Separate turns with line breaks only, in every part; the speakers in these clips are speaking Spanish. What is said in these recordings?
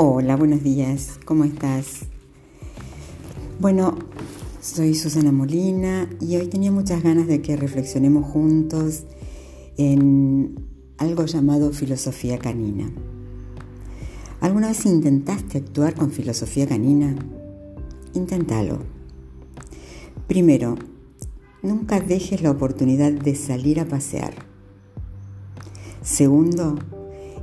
Hola, buenos días, ¿cómo estás? Bueno, soy Susana Molina y hoy tenía muchas ganas de que reflexionemos juntos en algo llamado filosofía canina. ¿Alguna vez intentaste actuar con filosofía canina? Inténtalo. Primero, nunca dejes la oportunidad de salir a pasear. Segundo,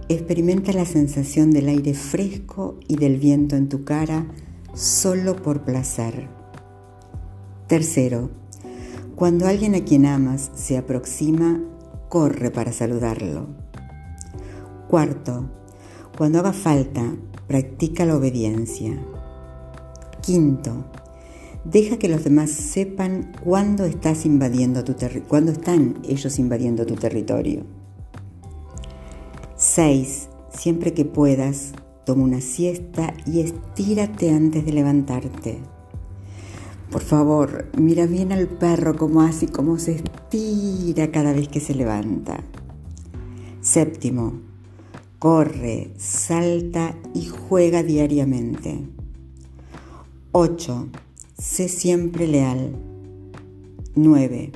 Experimenta la sensación del aire fresco y del viento en tu cara solo por placer. Tercero, cuando alguien a quien amas se aproxima, corre para saludarlo. Cuarto, cuando haga falta, practica la obediencia. Quinto, deja que los demás sepan cuándo estás invadiendo tu están ellos invadiendo tu territorio. 6. Siempre que puedas, toma una siesta y estírate antes de levantarte. Por favor, mira bien al perro como hace y cómo se estira cada vez que se levanta. Séptimo, corre, salta y juega diariamente. 8. Sé siempre leal. 9.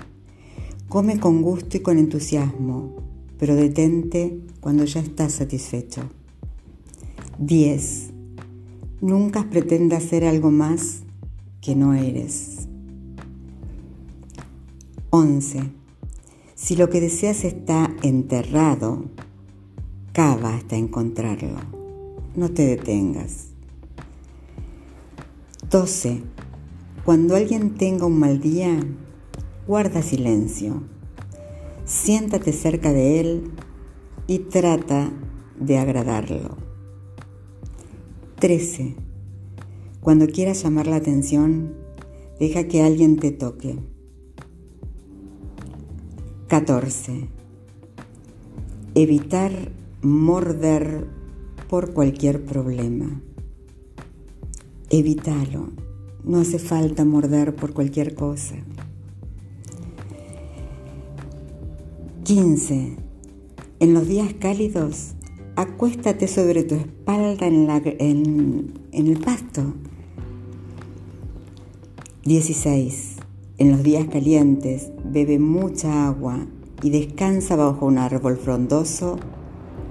Come con gusto y con entusiasmo pero detente cuando ya estás satisfecho. 10. Nunca pretendas ser algo más que no eres. 11. Si lo que deseas está enterrado, cava hasta encontrarlo. No te detengas. 12. Cuando alguien tenga un mal día, guarda silencio Siéntate cerca de él y trata de agradarlo. 13. Cuando quieras llamar la atención, deja que alguien te toque. 14. Evitar morder por cualquier problema. Evítalo. No hace falta morder por cualquier cosa. 15. En los días cálidos, acuéstate sobre tu espalda en, el pasto. 16. En los días calientes, bebe mucha agua y descansa bajo un árbol frondoso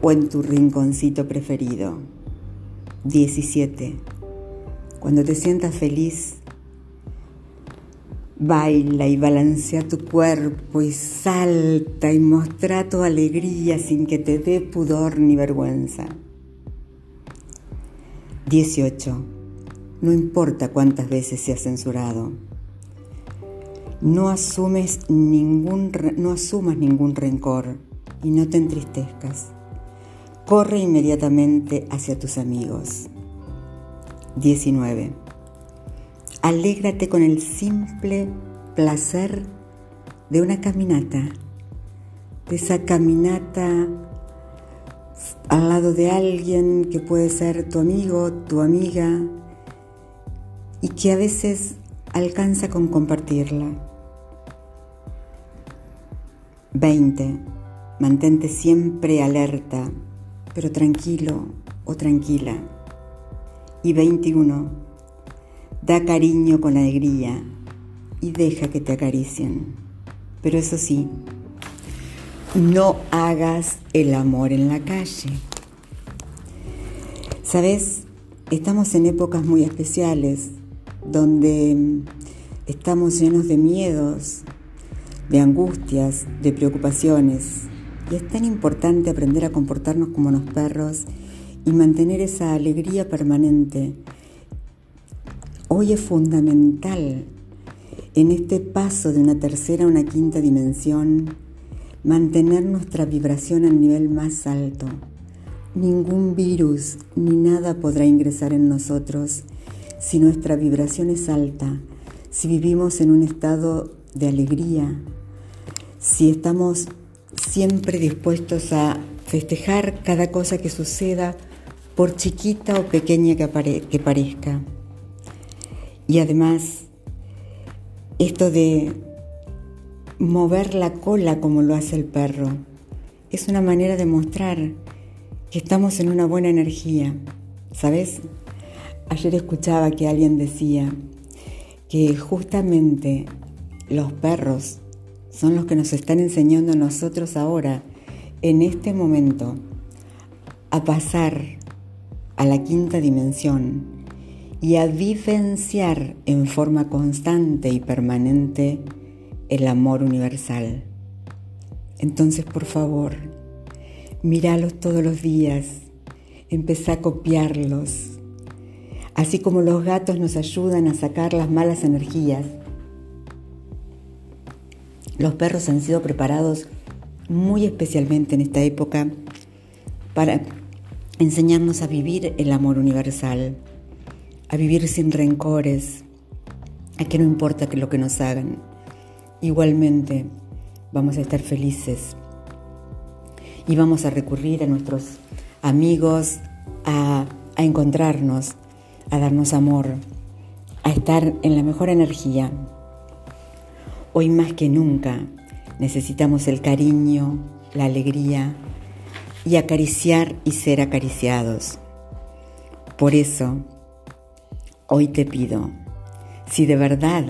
o en tu rinconcito preferido. 17. Cuando te sientas feliz, Baila y balancea tu cuerpo y salta y mostra tu alegría sin que te dé pudor ni vergüenza. 18. No importa cuántas veces se ha censurado. No, asumes ningún, no asumas ningún rencor y no te entristezcas. Corre inmediatamente hacia tus amigos. 19 Alégrate con el simple placer de una caminata, de esa caminata al lado de alguien que puede ser tu amigo, tu amiga, y que a veces alcanza con compartirla. 20. Mantente siempre alerta, pero tranquilo o tranquila. Y 21 Da cariño con alegría y deja que te acaricien. Pero eso sí, no hagas el amor en la calle. Sabes, estamos en épocas muy especiales donde estamos llenos de miedos, de angustias, de preocupaciones. Y es tan importante aprender a comportarnos como los perros y mantener esa alegría permanente Hoy es fundamental en este paso de una tercera a una quinta dimensión mantener nuestra vibración al nivel más alto. Ningún virus ni nada podrá ingresar en nosotros si nuestra vibración es alta, si vivimos en un estado de alegría, si estamos siempre dispuestos a festejar cada cosa que suceda, por chiquita o pequeña que, que parezca. Y además, esto de mover la cola como lo hace el perro, es una manera de mostrar que estamos en una buena energía. ¿Sabes? Ayer escuchaba que alguien decía que justamente los perros son los que nos están enseñando a nosotros ahora, en este momento, a pasar a la quinta dimensión y a vivenciar en forma constante y permanente el amor universal. Entonces, por favor, míralos todos los días, empezá a copiarlos. Así como los gatos nos ayudan a sacar las malas energías, los perros han sido preparados muy especialmente en esta época para enseñarnos a vivir el amor universal, a vivir sin rencores, a que no importa lo que nos hagan. Igualmente vamos a estar felices y vamos a recurrir a nuestros amigos, a, a encontrarnos, a darnos amor, a estar en la mejor energía. Hoy más que nunca necesitamos el cariño, la alegría y acariciar y ser acariciados. Por eso, hoy te pido, si de verdad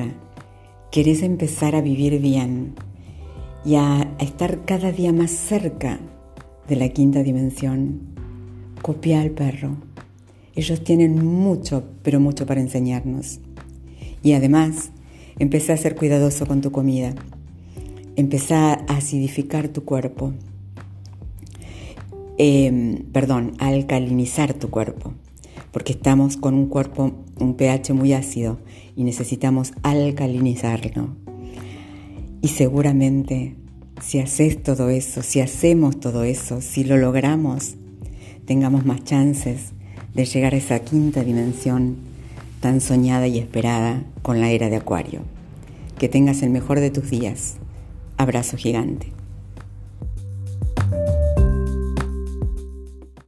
querés empezar a vivir bien y a, estar cada día más cerca de la quinta dimensión, copia al perro. Ellos tienen mucho, pero mucho para enseñarnos. Y además, empecé a ser cuidadoso con tu comida. Empecé a acidificar tu cuerpo. Em, perdón, a alcalinizar tu cuerpo. Porque estamos con un cuerpo, un pH muy ácido y necesitamos alcalinizarlo. Y seguramente si haces todo eso, si hacemos todo eso, si lo logramos, tengamos más chances de llegar a esa quinta dimensión tan soñada y esperada con la era de Acuario. Que tengas el mejor de tus días. Abrazo gigante.